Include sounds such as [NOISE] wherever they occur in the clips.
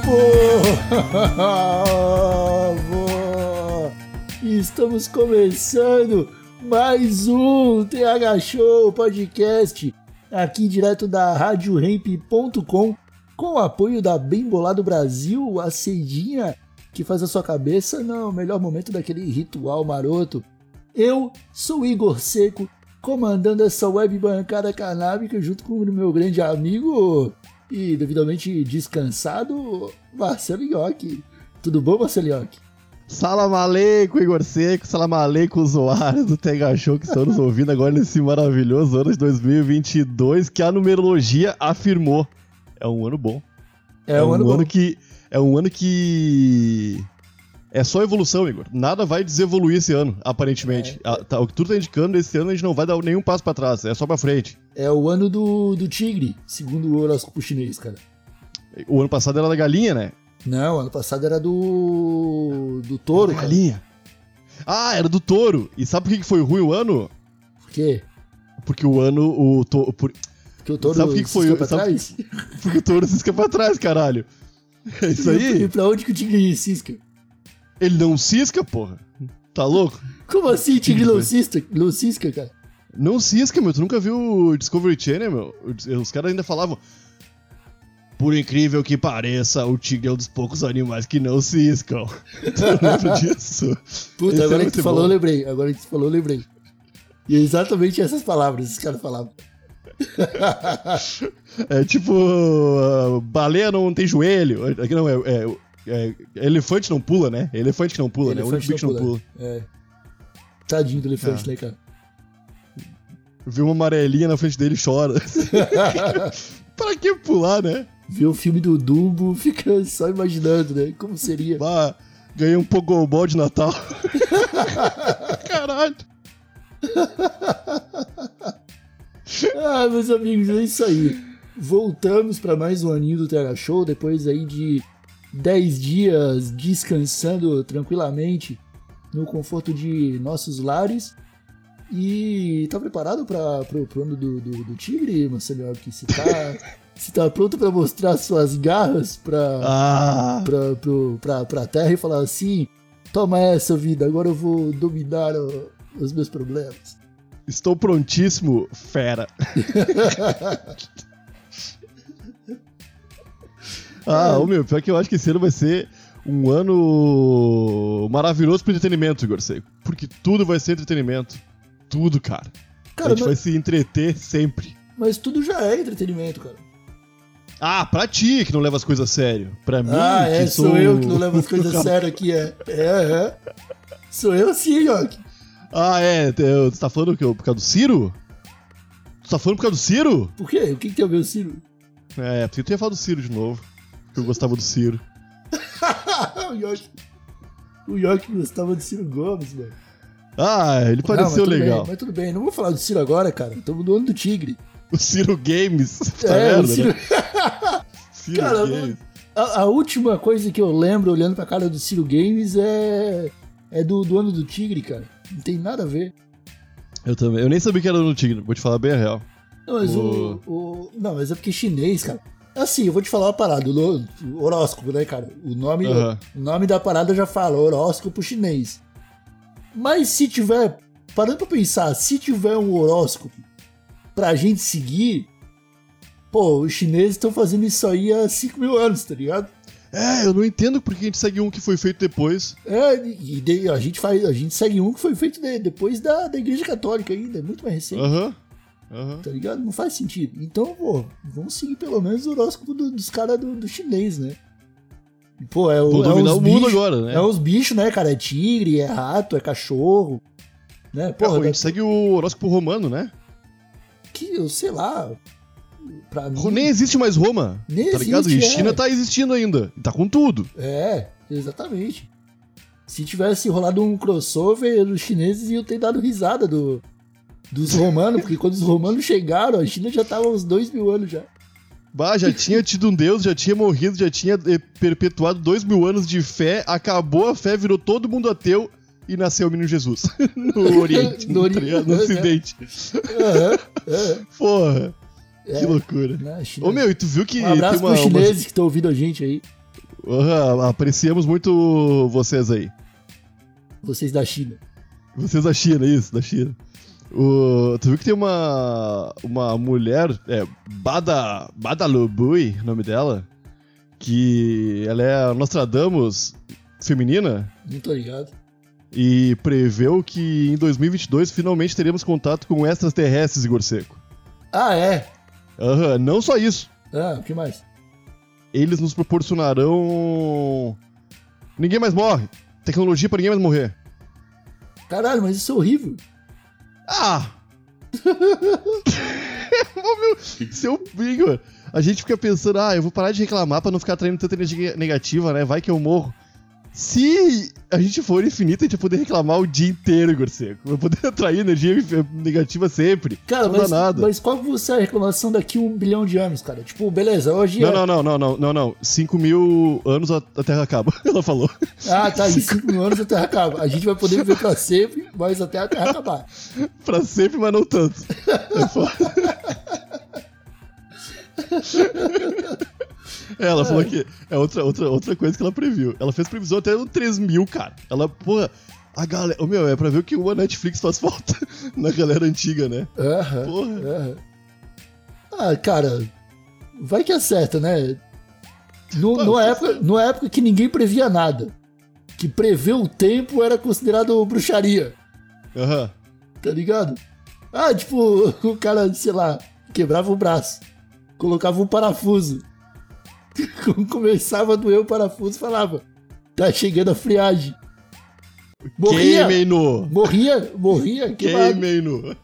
Povo! [LAUGHS] Estamos começando mais um TH Show Podcast, aqui direto da RadioRamp.com, com o apoio da Bem Bolado Brasil, a cedinha que faz a sua cabeça no melhor momento daquele ritual maroto. Eu sou Igor Seco, comandando essa web bancada canábica junto com o meu grande amigo e devidamente descansado, Marcelo. Tudo bom, Marcelo Iocchi? Salam aleikum, Igor Seco, salam aleikum, usuários do Tega Show que estão nos ouvindo agora nesse maravilhoso ano de 2022 que a numerologia afirmou. É um ano bom. É, um, ano, bom. que é um ano que é só evolução, Igor. Nada vai desevoluir esse ano, aparentemente. É. Ah, tá, o que tudo tá indicando esse ano a gente não vai dar nenhum passo pra trás, é só pra frente. É o ano do, do tigre, segundo o horóscopo chinês, cara. O ano passado era da galinha, né? Não, ano passado era do. do touro, Da cara. galinha. Ah, era do touro. E sabe por que foi ruim o ano? Por quê? Porque o ano o to... por- Porque o touro Sabe o que que foi? pra Sabe- trás? [LAUGHS] porque o touro cisca pra trás, caralho. É [LAUGHS] isso aí. E pra onde que o tigre cisca? Ele não cisca, porra. Tá louco? Como assim, tigre não cisca, não cisca, cara? Não cisca, meu. Tu nunca viu o Discovery Channel, meu? Os caras ainda falavam. Por incrível que pareça, o tigre é um dos poucos animais que não ciscam. [LAUGHS] tu lembra disso? Puta, Esse é agora que tu falou, eu bom. lembrei. Agora que tu falou, eu lembrei. E é exatamente essas palavras esses caras falavam. [LAUGHS] É tipo. ah, baleia não tem joelho. Aqui não, é, é- é- Elefante não pula, né? Elefante que não pula, né? O único Elefante bicho que não pula. É. Tadinho do elefante, Ah. né, cara? Viu uma amarelinha na frente dele e chora. [LAUGHS] pra que pular, né? Ver o filme do Dumbo, fica só imaginando, né? Como seria. Bah, ganhei um pogobol de Natal. [LAUGHS] Caralho. [LAUGHS] Ah, meus amigos, é isso aí. Voltamos para mais um aninho do TH Show, depois aí de 10 dias descansando tranquilamente no conforto de nossos lares. E tá preparado para pro, pro ano do, do, do Tigre, Marcelo? Que você tá, [LAUGHS] você tá pronto para mostrar suas garras pra, Ah, pra, pro, pra, pra terra e falar assim: toma essa vida, agora eu vou dominar ó, os meus problemas. estou prontíssimo, fera. [LAUGHS] ah, ô meu, pior que eu acho que esse ano vai ser um ano maravilhoso pro entretenimento, Igor Seco. Porque tudo vai ser entretenimento. Tudo, cara. Cara, a gente mas- vai se entreter sempre. Mas tudo já é entretenimento, cara. Ah, pra ti que não leva as coisas a sério. Pra mim, Ah, é, que sou sou eu que não levo as [LAUGHS] coisas a sério aqui, é. É, é. Sou eu sim, Yoki. Ah, é. Você tá falando que eu- por causa do Ciro? Tu tá falando por causa do Ciro? Por quê? O que, que tem a ver o Ciro? É, porque tu ia falar do Ciro de novo. Que eu gostava do Ciro. [LAUGHS] o Yoki. O Yoki gostava do Ciro Gomes, velho. Ah, ele Não, mas pareceu tudo legal. Bem, mas tudo bem, não vou falar do Ciro agora, cara. Estamos no ano do Tigre. O Ciro Games. [LAUGHS] Tá é, vendo, o Ciro. né? [LAUGHS] Ciro Cara, Games. A, a última coisa que eu lembro olhando pra cara do Ciro Games é. É do, do ano do Tigre, cara. Não tem nada a ver. Eu também. Eu nem sabia que era no Tigre, vou te falar bem a real. Não, mas o, o- Não, mas é porque chinês, cara. Assim, eu vou te falar uma parada, o horóscopo, né, cara? O nome, Aham. o nome da parada já fala, horóscopo chinês. Mas se tiver. Parando pra pensar, se tiver um horóscopo pra gente seguir. Pô, os chineses estão fazendo isso aí há 5 mil anos, tá ligado? É, eu não entendo porque a gente segue um que foi feito depois. É, e de- a gente faz, a gente segue um que foi feito de- depois da, da Igreja Católica ainda, é muito mais recente, Aham. Aham. tá ligado? Não faz sentido. Então, pô, vamos seguir pelo menos o horóscopo do- dos caras do, do chinês, né? Pô, é o. Vou é dominar o mundo bicho- agora, né? É uns bichos, né, cara? É tigre, é rato, é cachorro. Né? Pô, Porra, a gente segue o horóscopo romano, né? que, eu sei lá. Pra mim. Nem existe mais Roma. Nem tá ligado? E existe, China é. tá existindo ainda. Tá com tudo. É, exatamente. Se tivesse rolado um crossover, os chineses iam ter dado risada do, dos romanos, porque quando os romanos chegaram, a China já tava uns dois mil anos já. Bah, já tinha tido um deus, já tinha morrido, já tinha eh, perpetuado dois mil anos de fé, acabou a fé, virou todo mundo ateu e nasceu o menino Jesus. [LAUGHS] [LAUGHS] no Oriente, No no, Ori- tá no Ocidente. Aham, aham. Porra, É, que loucura. né, Ô meu, e tu viu que um abraço tem uma, pros uma- chineses que estão ouvindo a gente aí. Aham, apreciamos muito vocês aí. Vocês da China. Vocês da China, isso, da China. O, tu viu que tem uma, uma mulher, é, Bada, Bada Lubui, o nome dela, que ela é a Nostradamus feminina Não tô ligado. e preveu que em 2022 finalmente teremos contato com extraterrestres, Igor Seco. Ah, é? Aham, não só isso. Ah, o que mais? Eles nos proporcionarão... Ninguém mais morre. Tecnologia pra ninguém mais morrer. Caralho, mas isso é horrível. Ah! [LAUGHS] Seu Igor, a gente fica pensando, ah, eu vou parar de reclamar pra não ficar atraindo tanta energia negativa, né? Vai que eu morro. Se a gente for infinito, a gente vai poder reclamar o dia inteiro, Igor Seco. Vai poder [LAUGHS] atrair energia negativa sempre. Cara, não mas, dá nada. mas qual que vai ser a reclamação daqui a um bilhão de anos, cara? Tipo, beleza, hoje Não, é... não, não, não, não, não, não. 5 mil anos a, a Terra acaba, [LAUGHS] ela falou. Ah, tá, em 5 mil anos a Terra acaba. A gente vai poder viver pra [LAUGHS] sempre, mas até a Terra acabar. pra sempre, mas não tanto. É foda. É, ela falou que é outra, outra, outra coisa que ela previu. Ela fez previsão até no 3 mil, cara. Ela, porra, a galera. Ô, meu, é pra ver o que o Netflix faz falta [LAUGHS] na galera antiga, né? Aham, Porra. Ah, cara, vai que acerta, né? No, Pô, numa, época, numa época que ninguém previa nada. Que prever o tempo era considerado bruxaria, Aham. tá ligado? Ah, tipo, [LAUGHS] o cara, sei lá, quebrava o braço, colocava um parafuso. [LAUGHS] Começava a doer o parafuso falava: tá chegando a friagem. Morria, Queimem no! morria, morria, queimado, Queimem no!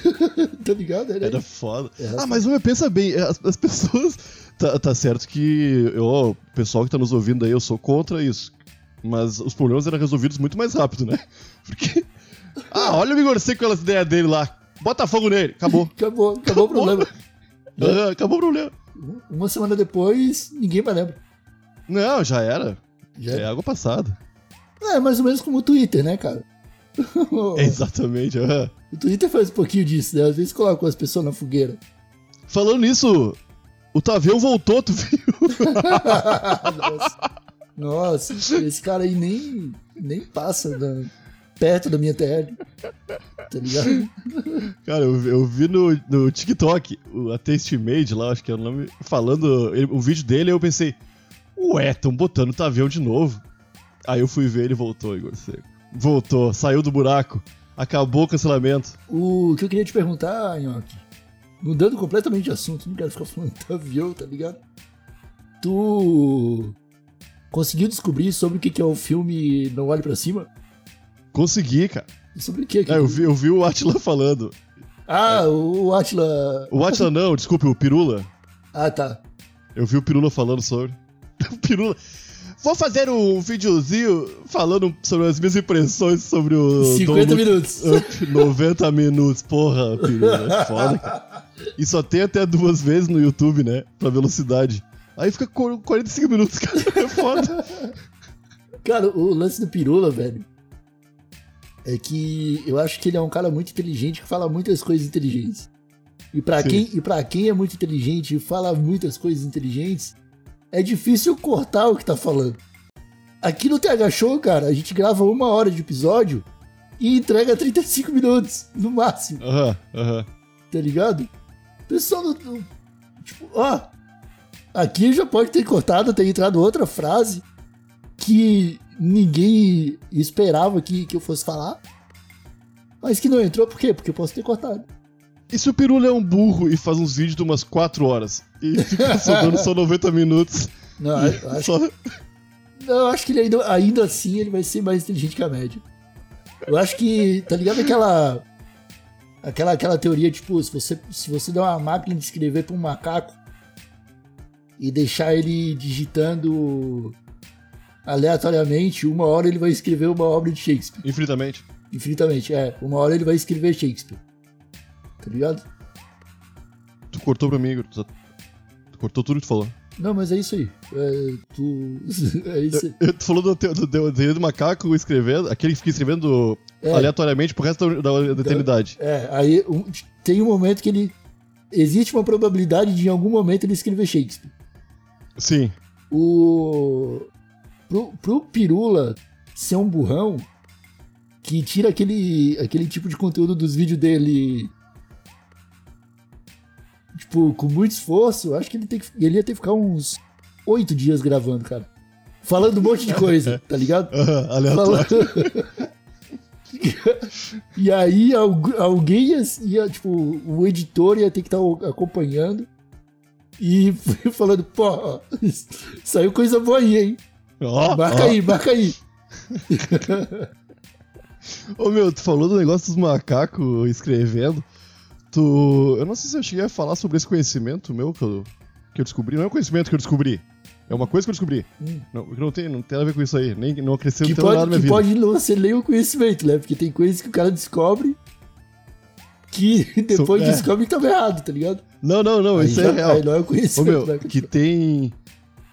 [LAUGHS] tá ligado? Era, Era foda. Era Ah, mas meu, pensa bem, as, as pessoas. Tá, tá certo que eu, o pessoal que tá nos ouvindo aí, eu sou contra isso. Mas os problemas eram resolvidos muito mais rápido, né? [LAUGHS] Porque. Ah, olha o Igor Seco com aquelas ideias dele lá. Bota fogo nele, acabou. Acabou, acabou o problema. Ah, acabou o problema. Uma semana depois, ninguém mais lembra. Não, já era. Já É água passada. É mais ou menos como o Twitter, né, cara? [LAUGHS] Exatamente. aham. O Twitter faz um pouquinho disso, né? Às vezes coloca as pessoas na fogueira. Falando nisso, o Tavião voltou, tu viu? [LAUGHS] Nossa. Nossa, esse cara aí nem, nem passa da- perto da minha TL. Tá ligado? Cara, eu, eu vi no, no TikTok, o, a Taste Made lá, acho que é o nome, falando ele- o vídeo dele, aí eu pensei, ué, tão botando o Tavião de novo. Aí eu fui ver, ele voltou, Igor Seco. Voltou, saiu do buraco, acabou o cancelamento. O que eu queria te perguntar, Nhoque, mudando completamente de assunto, não quero ficar falando do avião, tá ligado? Tu conseguiu descobrir sobre o que que é o filme Não Olhe Pra Cima? Consegui, cara. Sobre o que? que- É, eu, vi, eu vi o Atila falando. Ah, o Atila. O Atila não, desculpe, o Pirula. Ah, tá. Eu vi o Pirula falando sobre. [LAUGHS] O Pirula. Vou fazer um videozinho falando sobre as minhas impressões sobre o. 50 Don't Look minutos. [LAUGHS] Up 90 minutos. Porra, Pirula, é foda, cara. E só tem até duas vezes no YouTube, né? Pra velocidade. Aí fica qu- 45 minutos, cara. É foda. Cara, o lance do Pirula, velho, é que eu acho que ele é um cara muito inteligente que fala muitas coisas inteligentes. E pra Sim. quem, e pra quem é muito inteligente e fala muitas coisas inteligentes, é difícil cortar o que tá falando. Aqui no TH Show, cara, a gente grava uma hora de episódio e entrega 35 minutos, no máximo, Aham, aham. tá ligado? O pessoal Tipo, ó. Aqui já pode ter cortado, ter entrado outra frase que ninguém esperava que, que eu fosse falar. Mas que não entrou, por quê? Porque eu posso ter cortado. E se o Pirula é um burro e faz uns vídeos de umas 4 horas? E fica [LAUGHS] sobrando só 90 minutos? Não, eu [LAUGHS] acho, Só... não, eu acho que ele ainda, ainda assim ele vai ser mais inteligente que a média. Eu acho que, tá ligado aquela. Aquela, aquela teoria, tipo, se você, se você der uma máquina de escrever pra um macaco e deixar ele digitando aleatoriamente, uma hora ele vai escrever uma obra de Shakespeare. Infinitamente. Infinitamente, é. Uma hora ele vai escrever Shakespeare. Tá ligado? Tu cortou pra mim, Igor. Tu, tu cortou tudo que tu falou. Não, mas é isso aí. É, tu. [LAUGHS] É isso aí. Eu- Tu falou do, do, do, do macaco escrevendo, aquele que fica escrevendo É. aleatoriamente pro resto da, da, da eternidade. É, aí um- tem um momento que ele. Existe uma probabilidade de em algum momento ele escrever Shakespeare. Sim. O. Pro, pro Pirula ser um burrão que tira aquele, aquele tipo de conteúdo dos vídeos dele. Tipo, com muito esforço, eu acho que ele, tem que, ele ia ter que ficar uns oito dias gravando, cara. Falando um monte de coisa, [LAUGHS] tá ligado? Aham, aleatório. Falando- [LAUGHS] e aí algu- alguém ia, ia, tipo, o editor ia ter que estar acompanhando e [LAUGHS] falando, pô, saiu coisa boa aí, hein? Ó, Marca ó. aí, marca aí. Ô meu, tu falou do negócio dos macacos escrevendo. Tu. Eu não sei se eu cheguei a falar sobre esse conhecimento meu que eu, que eu descobri. Não é um conhecimento que eu descobri. É uma coisa que eu descobri. Hum. Não, não, tem, não tem nada a ver com isso aí. Nem, não acrescenta Que nada na pode, minha que vida. pode não ser nem o conhecimento, né? Porque tem coisas que o cara descobre que [LAUGHS] depois é. descobre que tava errado, tá ligado? Não, não, não, Aí isso já- é real. Aí não é o Ô conhecimento. meu, né? que tem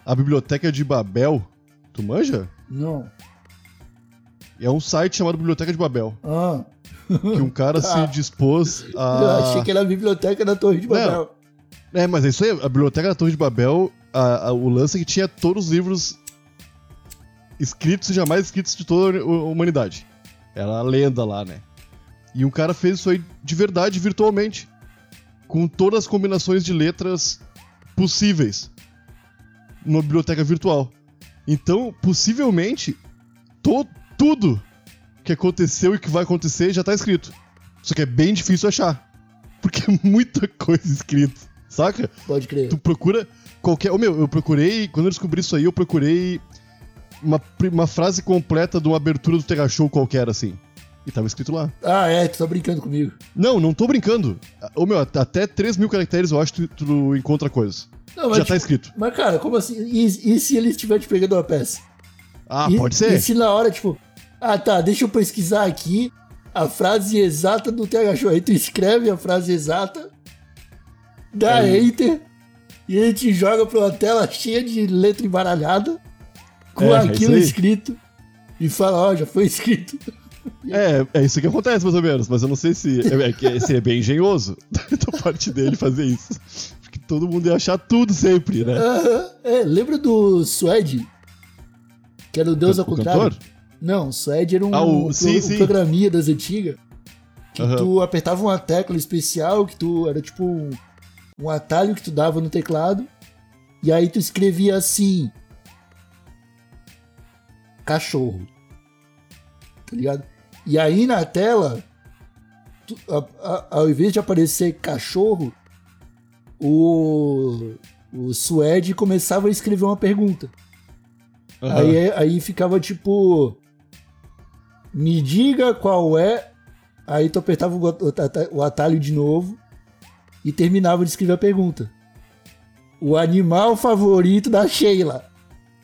a biblioteca de Babel. Tu manja? Não. É um site chamado Biblioteca de Babel. Ah, Que um cara [LAUGHS] se dispôs eu a. achei que era a biblioteca da Torre de Não. Babel. É, mas é isso aí. A Biblioteca da Torre de Babel, a- a- o lance é que tinha todos os livros escritos e jamais escritos de toda a hu- humanidade. Era a lenda lá, né? E um cara fez isso aí de verdade, virtualmente. Com todas as combinações de letras possíveis. Numa biblioteca virtual. Então, possivelmente, to- tudo que aconteceu e que vai acontecer já tá escrito. Só que é bem difícil achar. Porque é muita coisa escrita, saca? Pode crer. Tu procura qualquer. Ô meu, eu procurei. Quando eu descobri isso aí, eu procurei uma, uma frase completa de uma abertura do Tega Show qualquer, assim. E tava escrito lá. Ah, é, tu tá brincando comigo. Não, não tô brincando. Ô meu, at- até 3 mil caracteres eu acho que tu, tu encontra coisas. Não, Já tá tipo, escrito. Mas, cara, como assim? E, e se ele estiver te pegando uma peça? Ah, E- pode ser. E se na hora, tipo, ah tá, deixa eu pesquisar aqui a frase exata do TH Show. Aí tu escreve a frase exata, dá Aí- enter, e ele te joga pra uma tela cheia de letra embaralhada, com É, é aquilo escrito, e fala, ó, já foi escrito. [LAUGHS] É, é isso que acontece, mais ou menos, mas eu não sei se. É, é, que seria bem engenhoso [LAUGHS] da parte dele fazer isso. Porque todo mundo ia achar tudo sempre, né? Aham. É, lembra do Suede? Que era o Deus ao O contrário? cantor? Não, o Suede era um, Ah, o- um sim, um sim. programinha das antigas. Que Aham. tu apertava uma tecla especial, que tu era tipo um, um atalho que tu dava no teclado. E aí tu escrevia assim. Cachorro. Tá ligado? E aí na tela, tu- a- a- ao invés de aparecer cachorro, o, o Suede começava a escrever uma pergunta. Aham. Aí, aí ficava tipo. Me diga qual é. Aí tu apertava o, ata- o atalho de novo e terminava de escrever a pergunta. O animal favorito da Sheila,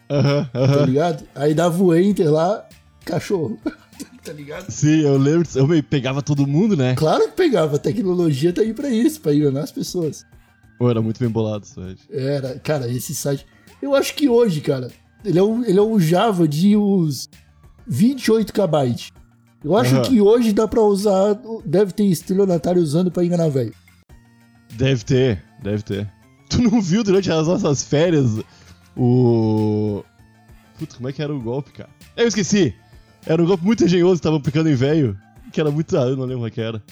Aham, tá aham. ligado? Aí dava o enter lá, cachorro. [LAUGHS] tá ligado? Sim, eu lembro. disso. Eu me pegava todo mundo, né? Claro que pegava, a tecnologia tá aí pra isso, pra enganar as pessoas. Pô, era muito bem bolado isso, velho. Era, cara, esse site. Eu acho que hoje, cara, ele é um, ele é um Java de uns 28 KB. Eu acho Aham. que hoje dá pra usar. Deve ter estelionatário usando pra enganar velho. Deve ter, deve ter. Tu não viu durante as nossas férias o. Puta, como é que era o golpe, cara? Eu esqueci! Era um golpe muito engenhoso tava aplicando em velho. Que era muito. Ah, eu não lembro como é que era.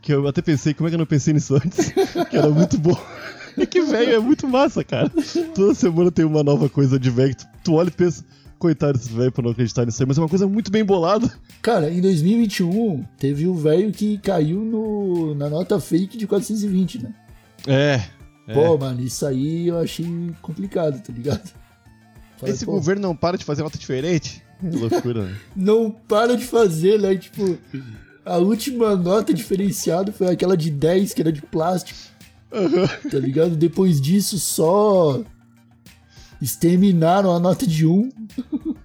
Que eu até pensei, como é que eu não pensei nisso antes? que era muito bom. [LAUGHS] É que velho é muito massa, cara. Toda semana tem uma nova coisa de velho tu, tu olha e pensa, coitado desse velho pra não acreditar nisso aí, mas é uma coisa muito bem bolada. Cara, em 2021, teve o velho que caiu no, na nota fake de 420, né? É. é. Pô, mano, isso aí eu achei complicado, tá ligado? Falei, Esse pô, governo não para de fazer nota diferente. Que loucura, né? [LAUGHS] não para de fazer, né? Tipo, A última nota diferenciada foi aquela de 10, que era de plástico. Tá ligado? Depois disso, só exterminaram a nota de 1. [LAUGHS]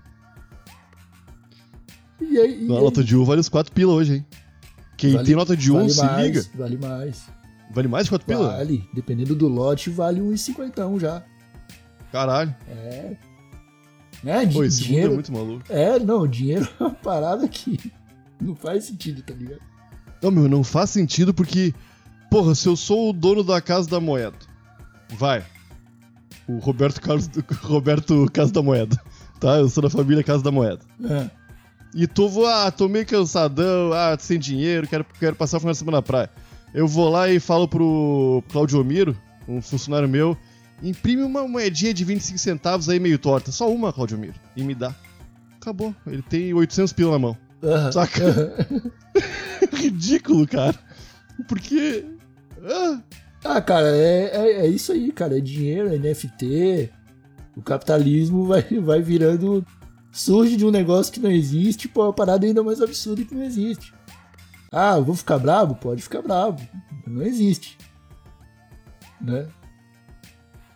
e aí, A nota de 1 vale os 4 pila hoje, hein? Quem Vale- tem nota de 1 vale se mais, liga. Vale mais. Vale mais de 4 pila? Vale. Dependendo do lote, vale uns 50 já. Caralho. É. Né? Di- Pô, esse mundo dinheiro. é muito maluco. É, não, dinheiro é uma parada que [LAUGHS] não faz sentido, tá ligado? Não, meu, não faz sentido porque, porra, se eu sou o dono da Casa da Moeda, vai. O Roberto Carlos, [LAUGHS] Roberto Casa da Moeda, tá? Eu sou da família Casa da Moeda. É. E tu vou, ah, tô meio cansadão, ah, sem dinheiro, quero, quero passar o final de semana na praia. Eu vou lá e falo pro Claudio Miro, um funcionário meu, imprime uma moedinha de 25 centavos aí meio torta. Só uma, Claudio Miro. E me dá. Acabou. Ele tem 800 pila na mão. Aham. Saca? [LAUGHS] Ridículo, cara. Porque. Ah, Ah, cara, é, é, é isso aí, cara. É dinheiro, é NFT. O capitalismo vai, vai virando. Surge de um negócio que não existe, pô, uma parada ainda mais absurda que não existe. Ah, eu vou ficar bravo? Pode ficar bravo. Não existe. Né?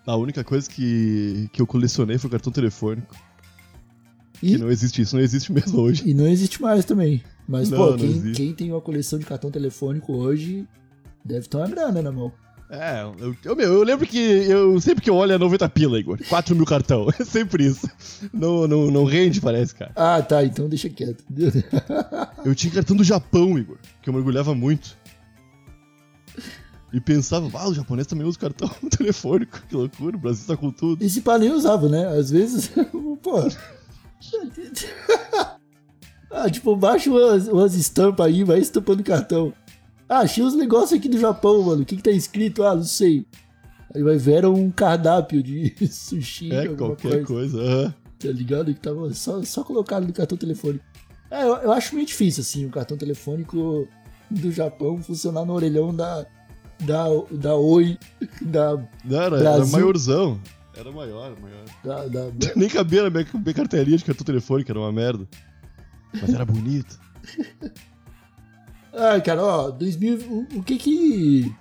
A única coisa que, que eu colecionei foi o cartão telefônico. E, Que não existe isso, não existe mesmo hoje. e não existe mais também. Mas, Não, pô, não quem, quem tem uma coleção de cartão telefônico hoje deve ter uma grana na mão. É, eu, eu, meu, eu lembro que eu sempre que eu olho é 90 pila, Igor. 4 mil cartão. [LAUGHS] É sempre isso. Não, não, não rende, parece, cara. Ah, tá, então deixa quieto. [LAUGHS] Eu tinha cartão do Japão, Igor, que eu mergulhava muito. E pensava, ah, o japonês também usa cartão [LAUGHS] telefônico. Que loucura, o Brasil tá com tudo. Esse pá nem usava, né? Às vezes, [LAUGHS] pô. [LAUGHS] ah, tipo, baixa umas, umas estampas aí, vai estampando cartão. Ah, achei os negócios aqui do Japão, mano. O que que tá escrito? Ah, não sei. Aí vai ver um cardápio de sushi, É, qualquer coisa, coisa. tá ligado? Que tava só, só colocado no cartão telefônico. É, eu, eu acho meio difícil, assim, o cartão telefônico do Japão funcionar no orelhão da, da, da Oi, da, Não, era, era Brasil. maiorzão. Era maior, maior. da, [LAUGHS] da, Nem cabia na minha, minha carteirinha de cartão telefônico, era uma merda. Mas era bonito. [LAUGHS] Ah, cara, ó, 2000, o, o que que...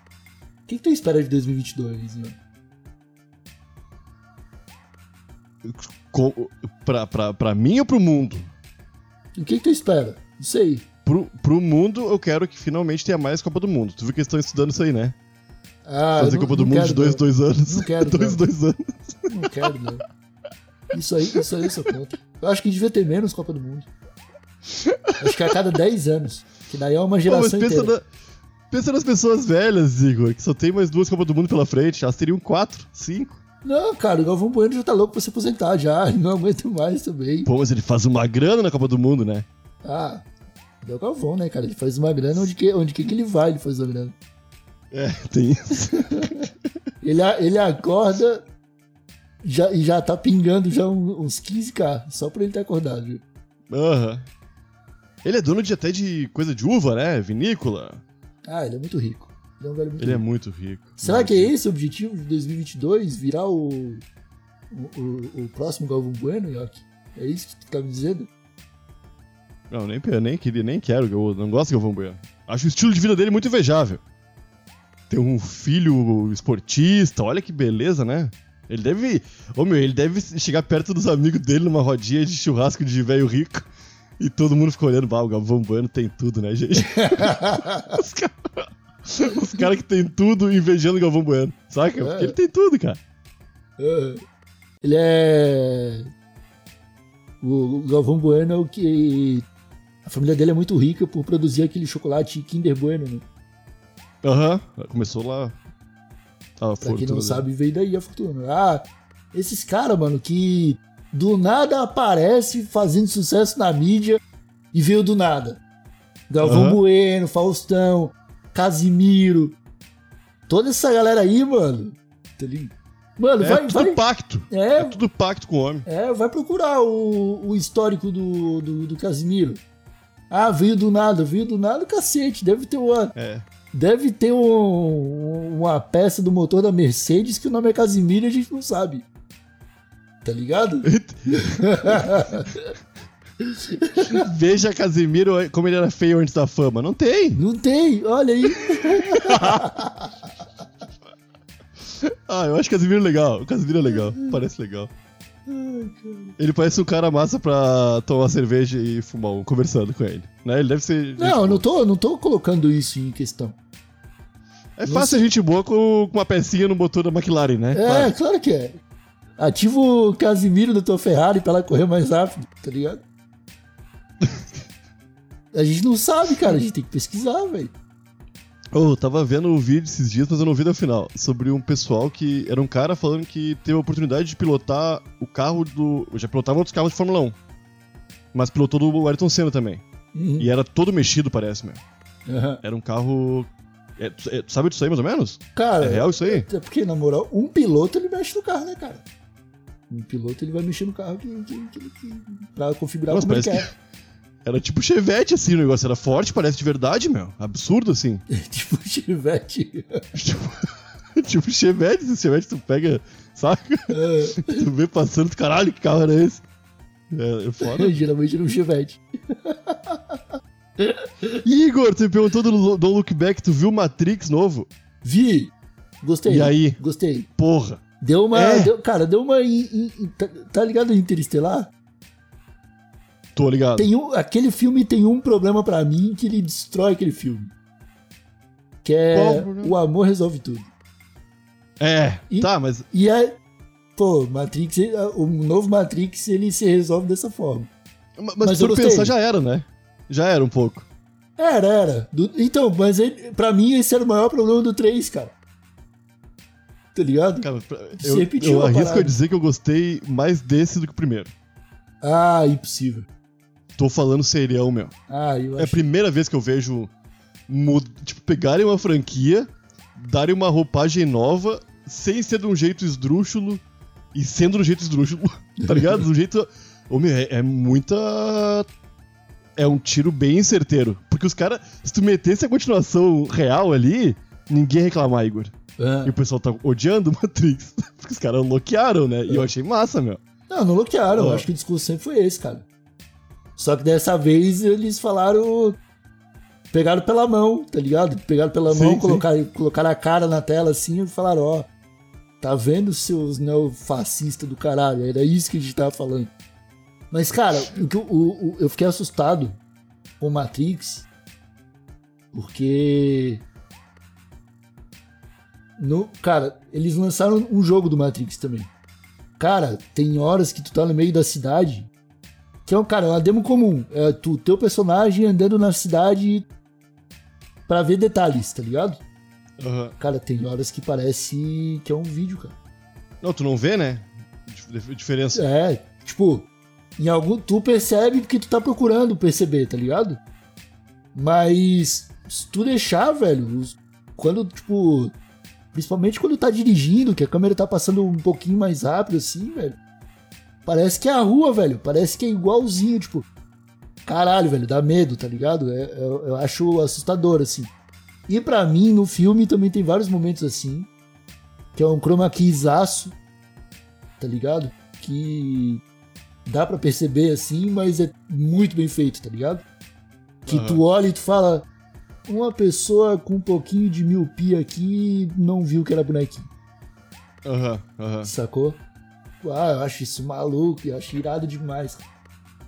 O que que tu espera de 2022, né? Co- pra, pra, pra mim ou pro mundo? O que que tu espera? Não sei. Pro, pro mundo, eu quero que finalmente tenha mais Copa do Mundo. Tu viu que eles estão estudando isso aí, né? Ah, Fazer eu Copa não- do não Mundo quero, de dois, não. dois anos. Não quero, [LAUGHS] dois, não. dois anos. Não quero, não. Isso aí, isso aí sou contra. Eu acho que devia ter menos Copa do Mundo. Acho que a cada 10 anos. Que daí é uma Pô, mas geração pensa, inteira. na- pensa nas pessoas velhas, Igor, que só tem mais duas Copas do Mundo pela frente. Elas teriam quatro, cinco. Não, cara, o Galvão Bueno já tá louco pra se aposentar já. Não aguenta mais também. Pô, mas ele faz uma grana na Copa do Mundo, né? Ah, é o Galvão, né, cara? Ele faz uma grana onde que, onde que, que ele vai, ele faz uma grana. É, tem isso. [LAUGHS] Ele, ele acorda já, e já tá pingando já uns 15k, só pra ele ter acordado? Aham. Ele é dono de até de coisa de uva, né? Vinícola. Ah, ele é muito rico. Ele é um velho muito Ele é rico. muito rico. Será que é esse o objetivo de 2022? Virar o, o, o, o próximo Galvão Bueno, Yoki? É isso que tu tá me dizendo? Não, nem, nem queria, nem quero, eu não gosto de Galvão Bueno. Acho o estilo de vida dele muito invejável. Tem um filho esportista, olha que beleza, né? Ele deve. Ô meu, ele deve chegar perto dos amigos dele numa rodinha de churrasco de velho rico. E todo mundo fica olhando, bah, o Galvão Bueno tem tudo, né, gente? [LAUGHS] Os caras cara que tem tudo invejando o Galvão Bueno, saca? Porque ele tem tudo, cara. Ah, Ele é. O Galvão Bueno é o que. A família dele é muito rica por produzir aquele chocolate Kinder Bueno, né? Aham, começou lá. A Pra quem não fortuna dele. sabe, veio daí a fortuna. Ah, esses caras, mano, que do nada aparece fazendo sucesso na mídia e veio do nada. Galvão Aham. Bueno, Faustão, Casimiro. Toda essa galera aí, mano. tá ligado? Mano, É vai, tudo vai, pacto. É. É tudo pacto com o homem. é, vai procurar o, o histórico do, do, do Casimiro. Ah, veio do nada, veio do nada, cacete. Deve ter uma, É. Deve ter um- uma peça do motor da Mercedes que o nome é Casimiro e a gente não sabe. Tá ligado? [LAUGHS] Veja Casimiro como ele era feio antes da fama. Não tem. Não tem, olha aí. [LAUGHS] Ah, eu acho Casimiro legal. O Casimiro é legal. Parece legal. Ele parece um cara massa pra tomar cerveja e fumar um, conversando com ele. Né? Ele deve ser. Não, eu não tô, não tô colocando isso em questão. É fácil a gente boa com, com uma pecinha no motor da McLaren, né? É, Claro. claro que é. Ativa o Casimiro do teu Ferrari pra ela correr mais rápido, tá ligado? [LAUGHS] A gente não sabe, cara. A gente tem que pesquisar, velho. Oh, eu tava vendo o vídeo esses dias, mas eu não vi até o final. Sobre um pessoal que. Era um cara falando que teve a oportunidade de pilotar o carro do. Já pilotava outros carros de Fórmula 1. Mas pilotou do Ayrton Senna também. Uhum. E era todo mexido, parece, meu. Aham. Era um carro. É, é, sabe disso aí, mais ou menos? Cara, É real isso aí? É porque, na moral, um piloto ele mexe no carro, né, cara? Um piloto ele vai mexer no carro que, que, que, que, pra configurar Nossa, como ele quer. Era tipo Chevette, assim, o negócio. Era forte, parece de verdade, meu. Absurdo, assim. [LAUGHS] tipo Chevette. tipo, [LAUGHS] tipo Chevette, esse Chevette tu pega, saca? É, Tu vê passando, tu, caralho, que carro era esse? É, é foda. [LAUGHS] geralmente era um Chevette. Igor, tu me perguntou do Don't Look Back, tu viu Matrix novo? Vi. Gostei. E aí? Gostei. Porra. Deu uma. É. deu- cara, deu uma. in- in- tá, tá ligado Interestelar? Tô ligado. Tem um, aquele filme tem um problema pra mim que ele destrói aquele filme. Que é o o amor resolve tudo. É, E- tá, mas. E é. Pô, Matrix, o novo Matrix ele se resolve dessa forma. Mas, Mas gostei. pensar, já era, né? Já era um pouco. Era, era. Do- então, mas ele, pra mim esse era o maior problema do 3, cara. Tá ligado? Cara, pra- eu, eu arrisco a dizer que eu gostei mais desse do que o primeiro. Ah, impossível. Tô falando serião, meu. Ah, eu É a acho. primeira vez que eu vejo. mu- Tipo, pegarem uma franquia, darem uma roupagem nova, sem ser de um jeito esdrúxulo e sendo [LAUGHS] de um jeito esdrúxulo. Tá ligado? Do jeito. Ô, meu, é, é muita. É um tiro bem certeiro. Porque os caras, se tu metesse a continuação real ali, ninguém ia reclamar, Igor. Ah. E o pessoal tá odiando Matrix. [LAUGHS] Porque os caras bloquearam, né? E eu achei massa, meu. Não, não bloquearam. Eu acho que o discurso sempre foi esse, cara. Só que dessa vez eles falaram. Pegaram pela mão, tá ligado? Pegaram pela Sim, mão, sim. colocaram, colocaram a cara na tela assim e falaram: Ó, tá vendo seus neofascistas do caralho? Era isso que a gente tava falando. Mas, cara, o o- o- eu fiquei assustado com Matrix porque. No, cara, eles lançaram um jogo do Matrix também. Cara, tem horas que tu tá no meio da cidade. Que é um, cara, é uma demo comum. É tu, teu personagem andando na cidade pra ver detalhes, tá ligado? Aham. Cara, tem horas que parece que é um vídeo, cara. Não, tu não vê, né? Dif- Diferença. É, tipo, em algum. Tu percebe porque tu tá procurando perceber, tá ligado? Mas se tu deixar, velho, quando, tipo. Principalmente quando tá dirigindo, que a câmera tá passando um pouquinho mais rápido assim, velho. Parece que é a rua, velho. Parece que é igualzinho, tipo. Caralho, velho, dá medo, tá ligado? É- é- eu acho assustador, assim. E pra mim, no filme também tem vários momentos assim. Que é um chroma keyzaço, tá ligado? Que dá pra perceber assim, mas é muito bem feito, tá ligado? Que Aham. tu olha e tu fala, uma pessoa com um pouquinho de miopia aqui não viu que era bonequinho, Aham, aham. sacou? Ah, eu acho isso maluco, eu acho irado demais.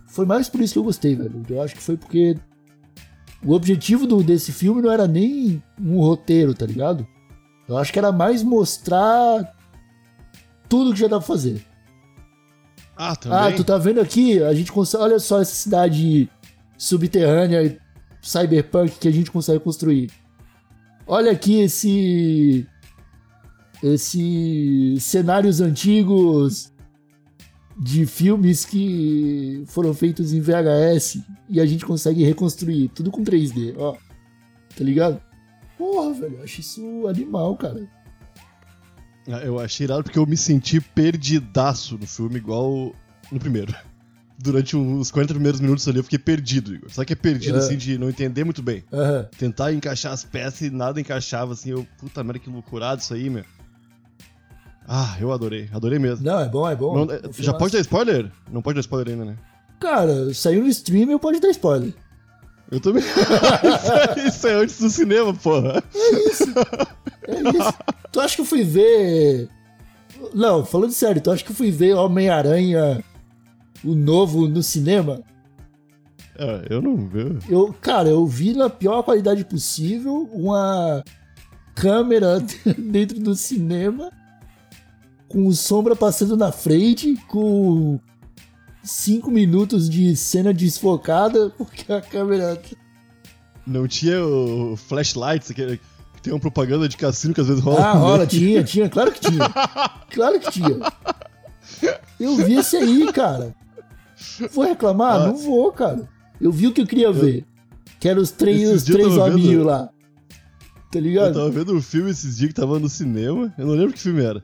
Foi mais por isso que eu gostei, velho. Eu acho que foi porque o objetivo do, desse filme não era nem um roteiro, tá ligado? Eu acho que era mais mostrar tudo que já dá pra fazer. Ah, também? Ah, tu tá vendo aqui? A gente consegue. Olha só essa cidade subterrânea, cyberpunk que a gente consegue construir. Olha aqui esse. Esse. cenários antigos de filmes que foram feitos em VHS e a gente consegue reconstruir. Tudo com 3D, ó. Tá ligado? Porra, velho, eu acho isso animal, cara. Ah, Eu achei irado porque eu me senti perdidaço no filme, igual no primeiro. [LAUGHS] Durante os 40 primeiros minutos ali eu fiquei perdido, Igor. Só que é perdido, É. assim, de não entender muito bem. Aham. Tentar encaixar as peças e nada encaixava, assim. Eu, puta merda, que loucurado isso aí, meu. Ah, eu adorei. Adorei mesmo. Não, é bom, é bom. Não, É é, já pode dar spoiler? Não pode dar spoiler ainda, né? Cara, saiu no stream eu pode dar spoiler. Eu também. [LAUGHS] isso é antes do cinema, porra. É isso. Tu acha que eu fui ver. Não, falando sério, tu acha que eu fui ver Homem-Aranha, o novo, no cinema? É, eu não vi. Eu, cara, eu vi na pior qualidade possível uma câmera [LAUGHS] dentro do cinema com sombra passando na frente, com cinco minutos de cena desfocada, [LAUGHS] porque a câmera. Não tinha o flashlights, que, tem uma propaganda de cassino que às vezes rola. Ah, rola, tinha, [LAUGHS] tinha, claro que tinha. Claro que tinha. Eu vi esse aí, cara. Vou reclamar? Ah. Não vou, cara. Eu vi o que eu queria ver. Que eram os três, os eu três tava vendo- hominhos lá. Tá Eu ligado? tava vendo um filme esses dias que tava no cinema, eu não lembro que filme era.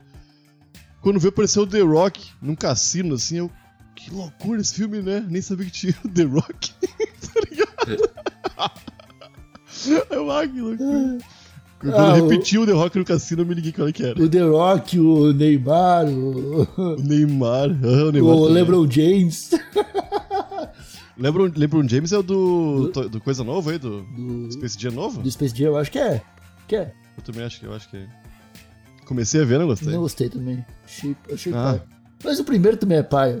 Quando veio apareceu o The Rock num cassino, assim, eu. Que loucura esse filme, né? Nem sabia que tinha [LAUGHS] o The Rock. [LAUGHS] tá ligado? eu, ah, que loucura. Quando Ah, o- repetiu o The Rock no cassino, eu me liguei qual é que era. O The Rock, o Neymar, o, O Neymar. ah, o Neymar o. LeBron James. [LAUGHS] LeBron, LeBron James é o do, Do- do Coisa Nova aí? Do Do, Space Jam novo? do Space Jam, eu acho que é. Que é. Eu também acho que eu acho que é. Comecei a ver, não gostei. Não gostei também. Achei, achei Ah. paia. Mas o primeiro também é paia.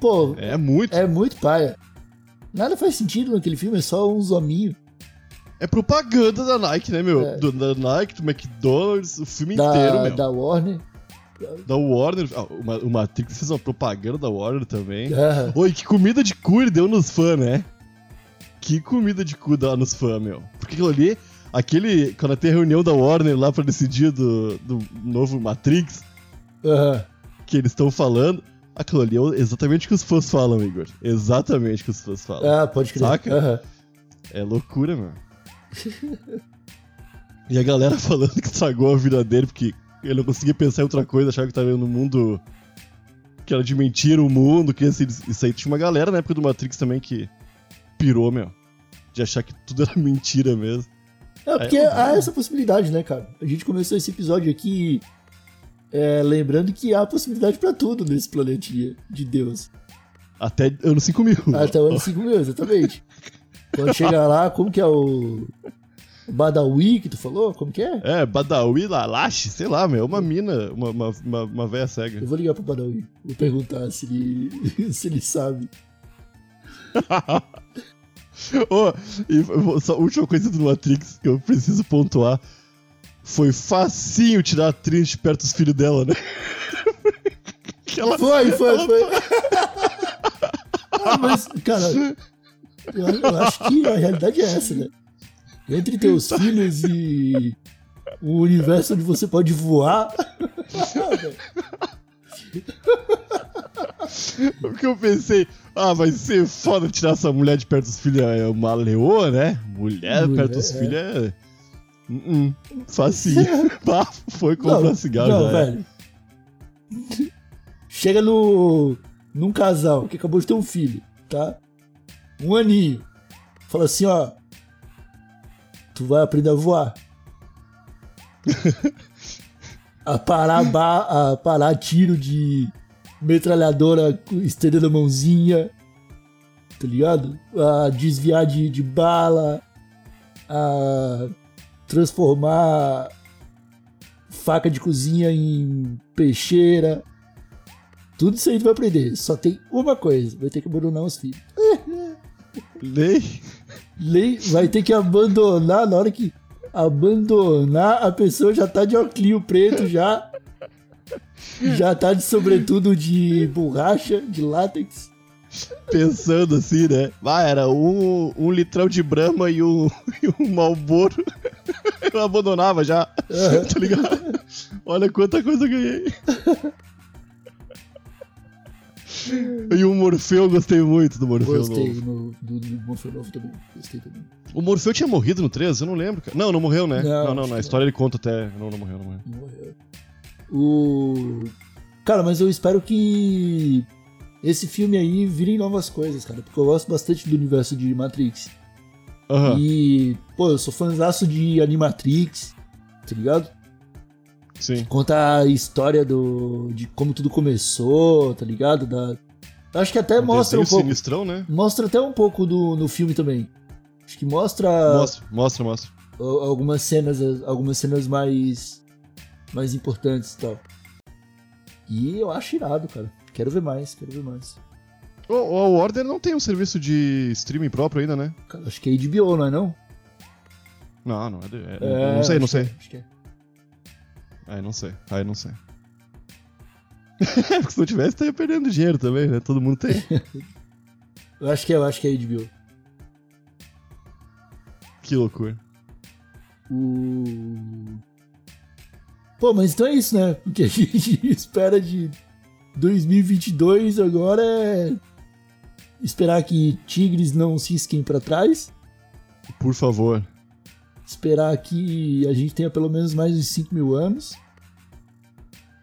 Pô, É muito. é muito paia. Nada faz sentido naquele filme, é só uns hominhos. É propaganda da Nike, né, meu? É. Do, da Nike, do McDonald's, o filme Da, inteiro, meu. Da, da Warner. Warner. Ah, o Matrix fez uma propaganda da Warner também. Ah, Oi, que comida de cu ele deu nos fãs, né? Que comida de cu dá nos fãs, meu. Porque aquilo ali, aquele. Quando tem a reunião da Warner lá pra decidir do, do novo Matrix, aham. que eles estão falando, aquilo ali é exatamente o que os fãs falam, Igor. Exatamente o que os fãs falam. Ah, pode crer. Saca? Aham. É loucura, meu. [LAUGHS] e a galera falando que estragou a vida dele porque ele não conseguia pensar em outra coisa, achava que tava no mundo. que era de mentira o mundo, que esse, isso aí tinha uma galera na época do Matrix também que pirou, meu. De achar que tudo era [LAUGHS] mentira mesmo. É, porque É, há essa possibilidade, né, cara? A gente começou esse episódio aqui é, lembrando que há possibilidade pra tudo nesse planetinha de Deus. Até ano 5000. Até o ano 5 mil, exatamente. [LAUGHS] Quando chega lá, como que é o. o Badawi que tu falou? Como que é? É, Badawi, Lalache, sei lá, meu. É uma mina, uma, uma, uma, uma véia cega. Eu vou ligar pro Badawi. Vou perguntar se ele, [LAUGHS] se ele sabe. [LAUGHS] Ô, e só a última coisa do Matrix que eu preciso pontuar. Foi facinho tirar a Trinity de perto dos filhos dela, né? que [LAUGHS] ela, Foi, foi, foi. Ah, mas, cara, eu, eu acho que a realidade é essa, né? Entre teus filhos e o universo onde você pode voar. [LAUGHS] Porque eu pensei, ah, vai ser foda tirar essa mulher de perto dos filhos. É uma leoa, né? Mulher, Mulher, perto dos é. filhos é. Uh -uh, facinho. [LAUGHS] Pá, foi comprar cigarro não, já. é. velho. Chega no num casal que acabou de ter um filho, tá? Um aninho. Fala assim, ó. Tu vai aprender a voar. [LAUGHS] a parar a parar tiro de metralhadora estendendo a mãozinha. Tá ligado? A desviar de, de bala. A transformar faca de cozinha em peixeira. Tudo isso aí tu vai aprender. Só tem uma coisa: vai ter que abandonar os filhos. Lei. Lei vai ter que abandonar na hora que abandonar, a pessoa já tá de óculos preto já. Já tá de sobretudo de borracha, de látex. Pensando assim, né? Ah, era um, um litrão de Brahma e um, [LAUGHS] e um Malboro. [LAUGHS] Eu abandonava já. [LAUGHS] tá ligado? Olha quanta coisa eu ganhei. E o Morfeu, eu gostei muito do Morfeu Gostei novo. no, do, do Morfeu Novo também. Gostei também. O Morfeu tinha morrido no 3? Eu não lembro, cara. Não, não morreu, né? Não, Não, não, na história ele conta até. Não, não morreu, não morreu. Não morreu. O. Cara, mas eu espero que esse filme aí vire novas coisas, cara. Porque eu gosto bastante do universo de Matrix. Aham. E, pô, eu sou fãzaço de Animatrix, tá ligado? Sim. Conta a história do, de como tudo começou, tá ligado? Da, Acho que até mostra um pouco. sinistrão, né? Mostra até um pouco do, no filme também. Acho que mostra Mostra, mostra, mostra. al- algumas cenas, algumas cenas mais mais importantes e tal. E eu acho irado, cara. Quero ver mais, quero ver mais. O, o Warner não tem um serviço de streaming próprio ainda, né? Cara, acho que é HBO, não é não? Não, não é. de- é- É, não sei, não que sei. é, acho que é. Aí não sei, aí não sei. Porque [LAUGHS] se não tivesse, estaria perdendo dinheiro também, né? Todo mundo tem. [LAUGHS] Eu acho que é, eu acho que é HBO. que loucura. O... Pô, mas então é isso, né? O que a gente [LAUGHS] espera de 2022 agora é esperar que Tigres não cisquem pra trás, Por favor. esperar que a gente tenha pelo menos mais de 5 mil anos,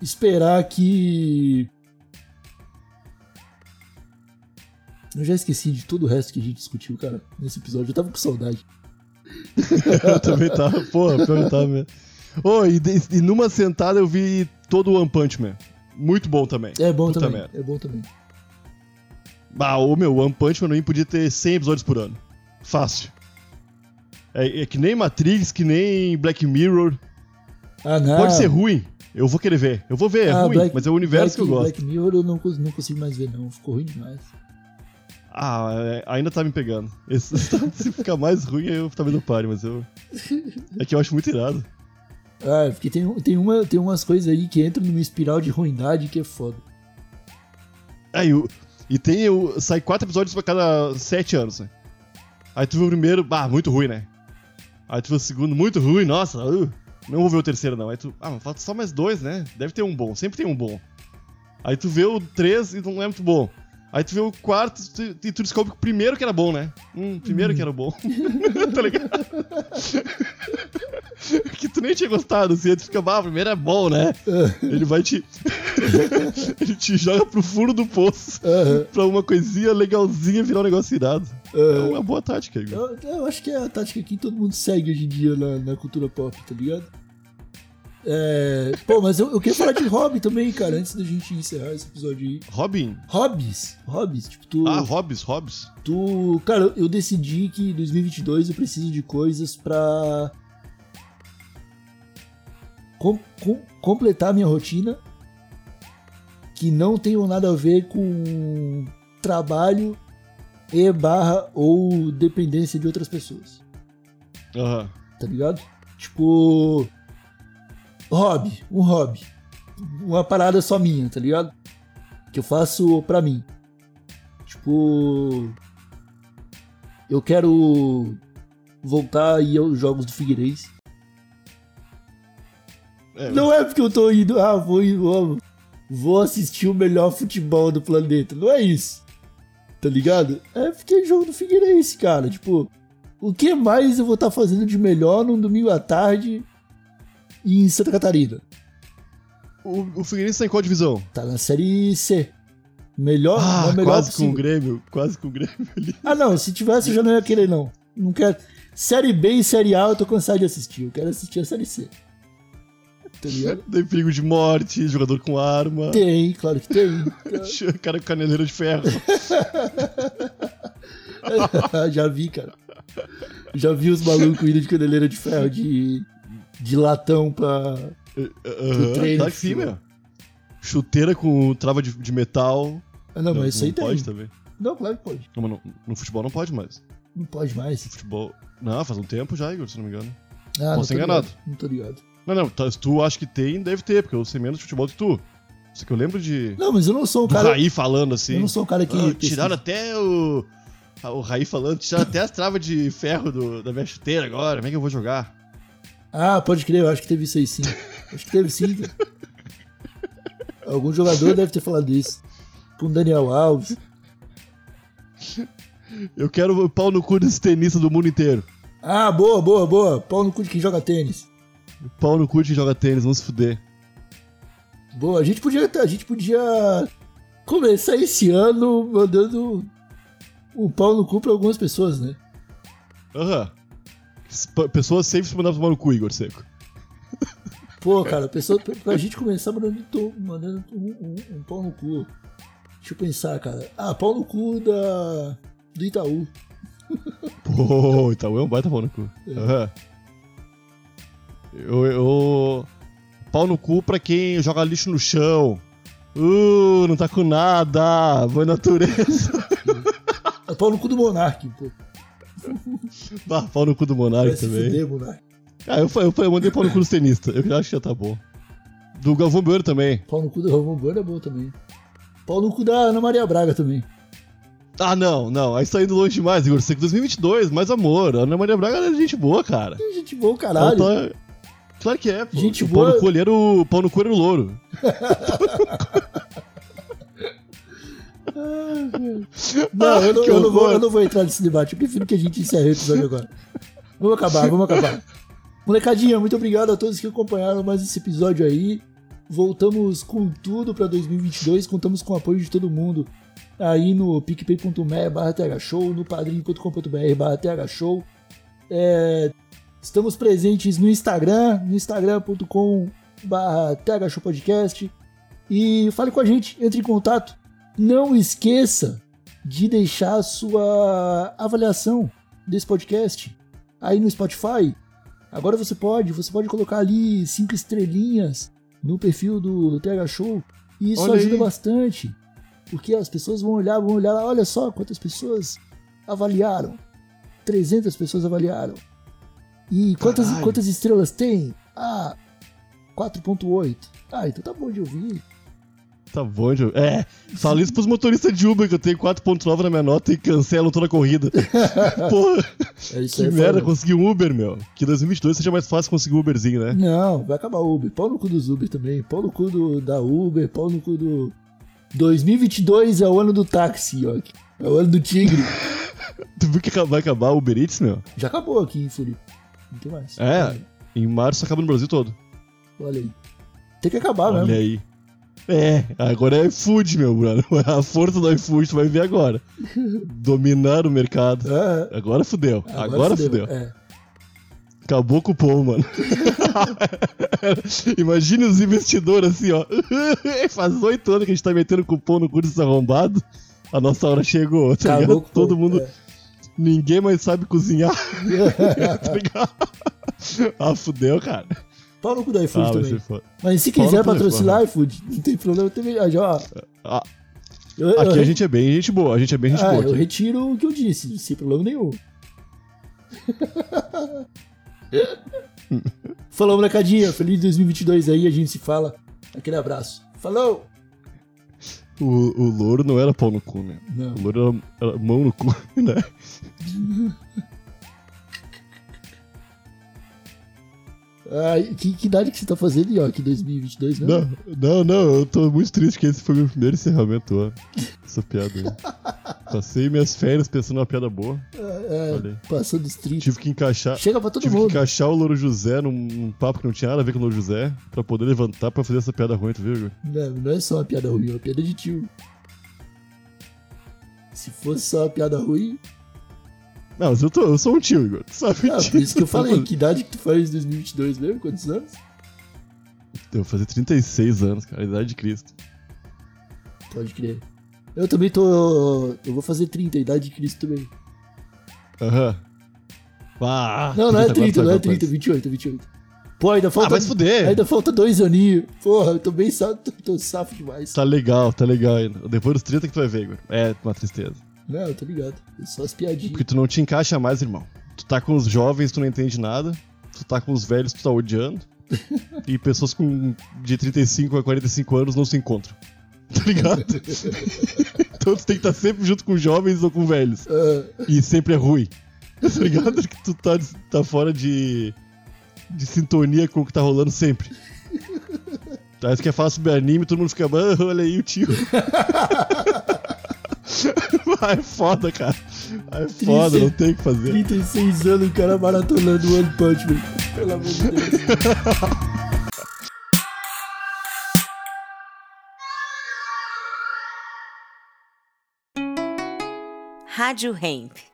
esperar que. Eu já esqueci de todo o resto que a gente discutiu, cara, nesse episódio. Eu tava com saudade. [LAUGHS] Eu também tava, porra, eu tava mesmo. Ô, e, e numa sentada eu vi todo o One Punch Man. Muito bom também. É bom Puta também. merda. É bom também. Ah, ô meu, One Punch Man não podia ter 100 episódios por ano. Fácil. É, é que nem Matrix, que nem Black Mirror. Ah, não. Pode ser ruim. Eu vou querer ver. Eu vou ver, é Ah, ruim, Black- mas é o universo Black, que eu gosto. Black Mirror eu não, não consigo mais ver, não. Ficou ruim demais. Ah, é, ainda tá me pegando. Esse- [LAUGHS] se ficar mais ruim, eu talvez não pare, mas eu. [LAUGHS] É que eu acho muito irado. Ah, porque tem, tem, uma, tem umas coisas aí que entram numa espiral de ruindade que é foda. É, e, o- e tem o. Sai quatro episódios pra cada sete anos, né? Aí tu vê o primeiro, ah, muito ruim, né? Aí tu vê o segundo, muito ruim, nossa, uh, não vou ver o terceiro, não. Aí tu, ah, falta só mais dois, né? Deve ter um bom, sempre tem um bom. Aí tu vê o três e não é muito bom. Aí tu vê o quarto tu- e tu descobre que o primeiro que era bom, né? Hum, primeiro que era bom. [LAUGHS] tá ligado? [LAUGHS] que tu nem tinha gostado, assim, aí tu fica, ah, o primeiro é bom, né? Ele vai te. [LAUGHS] Ele te joga pro fundo do poço Aham, pra uma coisinha legalzinha virar um negócio irado. É uma boa tática, Igor. Eu, eu acho que é a tática que todo mundo segue hoje em dia na, na cultura pop, tá ligado? É, pô, mas eu, eu queria falar de hobby também, cara, antes da gente encerrar esse episódio aí. Robin? Hobbies, hobbies, tipo, tu, Ah, Hobbs, Hobbs. tu... Cara, eu decidi que em 2022 eu preciso de coisas pra... com- com- completar minha rotina que não tenham nada a ver com trabalho e barra ou dependência de outras pessoas, Aham. tá ligado? Tipo, hobby, um hobby, uma parada só minha, tá ligado? Que eu faço pra mim. Tipo, eu quero voltar a ir aos jogos do Figueirense. É, Não é porque eu tô indo, ah, vou, ir- vou, vou assistir o melhor futebol do planeta. Não é isso. Tá ligado? É porque é jogo do Figueirense, cara. Tipo, o que mais eu vou estar fazendo de melhor num domingo à tarde em Santa Catarina? O, o Figueirense tá em qual divisão? Tá na série C. Melhor, Ah, é melhor quase com possível. o Grêmio. Quase com o Grêmio [LAUGHS] ali. Ah, não, se tivesse eu já não ia querer, não. Não quero. Série B e Série A eu tô cansado de assistir. Eu quero assistir a Série C. Tá? Tem perigo de morte, jogador com arma, Tem, claro que tem. [LAUGHS] cara com caneleira de ferro. [LAUGHS] Já vi, cara. Já vi os malucos indo de caneleira de ferro, de, de latão pra. Aham, treino sim, futebol. meu. Chuteira com trava de, de metal. Ah, não, mas isso aí tem. pode também. Não, claro que pode. Não, no, no futebol não pode mais. Não pode mais. No futebol. Não, faz um tempo já, Igor, se não me engano. Ah, não Posso ser enganado. ligado. Não tô ligado. Não, não, tá, se tu acha que tem, deve ter, porque eu sei menos de futebol que tu. Isso que eu lembro de. Não, mas eu não sou do cara. Raí falando assim. Eu não sou um cara que. Ah, tiraram até o. O Raí falando, tiraram até as travas de ferro do- da minha chuteira agora. Como é que eu vou jogar? Ah, pode crer, eu acho que teve isso aí sim. Acho que teve sim, cara. Algum jogador deve ter falado isso. Com o Daniel Alves. Eu quero o pau no cu desse tenista do mundo inteiro. Ah, boa, boa, boa. Pau no cu de quem joga tênis. Pau no cu de quem joga tênis, vamos se fuder. Boa, a gente podia, a gente podia começar esse ano mandando um pau no cu pra algumas pessoas, né? Aham. P- Pessoas sempre se mandando tomar no cu, Igor Seco. Pô, cara, pessoa, pra, pra gente começar mandando, mandando um, um- um pau no cu. Deixa eu pensar, cara. Ah, pau no cu da. do Itaú. [LAUGHS] Pô, Itaú é um baita pau no cu. Aham. Eu, eu. Pau no cu pra quem joga lixo no chão. Uh, não tá com nada. Boa natureza. É pau no cu do Monark, pô. [LAUGHS] Ah, pau no cu do Monark também. fuder, Monark. Ah, eu, eu, eu mandei pau no cu dos tenistas. Eu acho que já tá bom. Do Galvão Bueno também. Pau no cu do Romão Bueno é bom também. Pau no cu da Ana Maria Braga também. Ah, não, não. Aí você tá indo longe demais, Igor. Você que 2022, mais amor. A Ana Maria Braga é gente boa, cara. Gente boa, caralho. Tá- Claro que é, pô. Gente o boa- Pau no cu era o pau no cu era o louro. [LAUGHS] Não, eu não, eu, não vou, eu não vou entrar nesse debate. Eu prefiro que a gente encerre o episódio agora. Vamos acabar, vamos acabar. Molecadinha, muito obrigado a todos que acompanharam mais esse episódio aí. Voltamos com tudo pra 2022. Contamos com o apoio de todo mundo aí no picpay.me barra thshow, no padrim.com.br barra thshow. É, estamos presentes no Instagram, no instagram.com barra thshowpodcast. E fale com a gente, entre em contato. Não esqueça de deixar a sua avaliação desse podcast aí no Spotify. Agora você pode, você pode colocar ali cinco estrelinhas no perfil do TH Show e isso Olha ajuda aí. bastante, porque as pessoas vão olhar, vão olhar, olha só quantas pessoas avaliaram. 300 pessoas avaliaram. E quantas, Caralho. quantas estrelas tem? Ah, 4.8. Ah, então tá bom de ouvir. Tá bom, Joe. É, fala isso pros motoristas de Uber, que eu tenho 4.9 na minha nota e cancelam toda a corrida. [LAUGHS] Porra, É que merda, falou. consegui um Uber, meu. Que 2022 seja mais fácil conseguir um Uberzinho, né? Não, vai acabar o Uber. Pau no cu dos Uber também. Pau no cu do, da Uber, pau no cu do. 2022 é o ano do táxi, ó. É o ano do tigre. [LAUGHS] Tu viu que vai acabar o Uber Eats, meu? Já acabou aqui em Floripa. Não tem mais. É. Em março acaba no Brasil todo. Olha aí. Tem que acabar Olha mesmo. aí. É, agora é iFood, meu, Bruno. [LAUGHS] A força do iFood, tu vai ver agora. [LAUGHS] Dominar o mercado. É, Agora fudeu. Agora, fudeu. É. Acabou com o pão, mano. [LAUGHS] Imagine os investidores assim, ó. Faz oito anos que a gente tá metendo cupom no curso arrombado. A nossa hora chegou, tá ligado? Todo mundo. é. Ninguém mais sabe cozinhar, tá ah, fudeu, cara. Pau no cu do iFood Ah, também. Mas se quiser patrocinar iFood, não tem problema também. Ah, ó. Ah, Eu, eu aqui a gente é bem gente boa, a gente é bem gente ah, boa eu aqui. retiro o que eu disse, sem problema nenhum. [LAUGHS] Falou, molecadinha. Feliz 2022 aí, a gente se fala. Aquele abraço. Falou! O, o louro não era pau no cu, né? Não. O louro era, era mão no cu, [LAUGHS] né? [LAUGHS] Ai, que, que idade que você tá fazendo? Que 2022, né? Não, não, não, eu tô muito triste que esse foi meu primeiro encerramento, ó. Essa piada aí. Passei minhas férias pensando numa piada boa. É, aí. passando street. Tive que encaixar. Chega pra todo Tive que mundo. encaixar o Louro José num, num papo que não tinha nada a ver com o Louro José pra poder levantar pra fazer essa piada ruim, tu viu, Igor? Não, não é só uma piada ruim, é uma piada de tio. Se fosse só uma piada ruim, Não, mas eu, tô, eu sou um tio, Igor. Tu sabe ah, disso. por isso que eu falei. Que idade que tu faz em 2022 mesmo? Quantos anos? Eu vou fazer 36 anos, cara, a idade de Cristo. Pode crer. Eu também tô. Eu vou fazer 30, a idade de Cristo também. Aham. Ah, Não, não é 30, 30, agora não é tá, 30, 28, 28. Pô, ainda falta. Ah, vai se fuder. Ainda falta dois aninhos. Porra, eu tô bem safo, tô, tô safo demais. Tá legal, tá legal ainda. Depois dos 30 que tu vai ver, Igor. É uma tristeza. Não, eu tô ligado. É só as piadinhas. Porque tu não te encaixa mais, irmão. Tu tá com os jovens, tu não entende nada. Tu tá com os velhos, tu tá odiando. [LAUGHS] e pessoas com de 35 a 45 anos não se encontram. [LAUGHS] Tá ligado? [LAUGHS] então tu tem que estar sempre junto com jovens ou com velhos. Ah, E sempre é ruim. Tá ligado? Que tu tá, tá fora de, de sintonia com o que tá rolando sempre. Aí tu quer falar sobre anime, todo mundo fica, "Ah, olha aí o tio. [LAUGHS] É foda, cara. É foda, não tem o que fazer. 36 anos, o cara maratonando One Punch Man. Pelo amor de Deus. Rádio Hemp.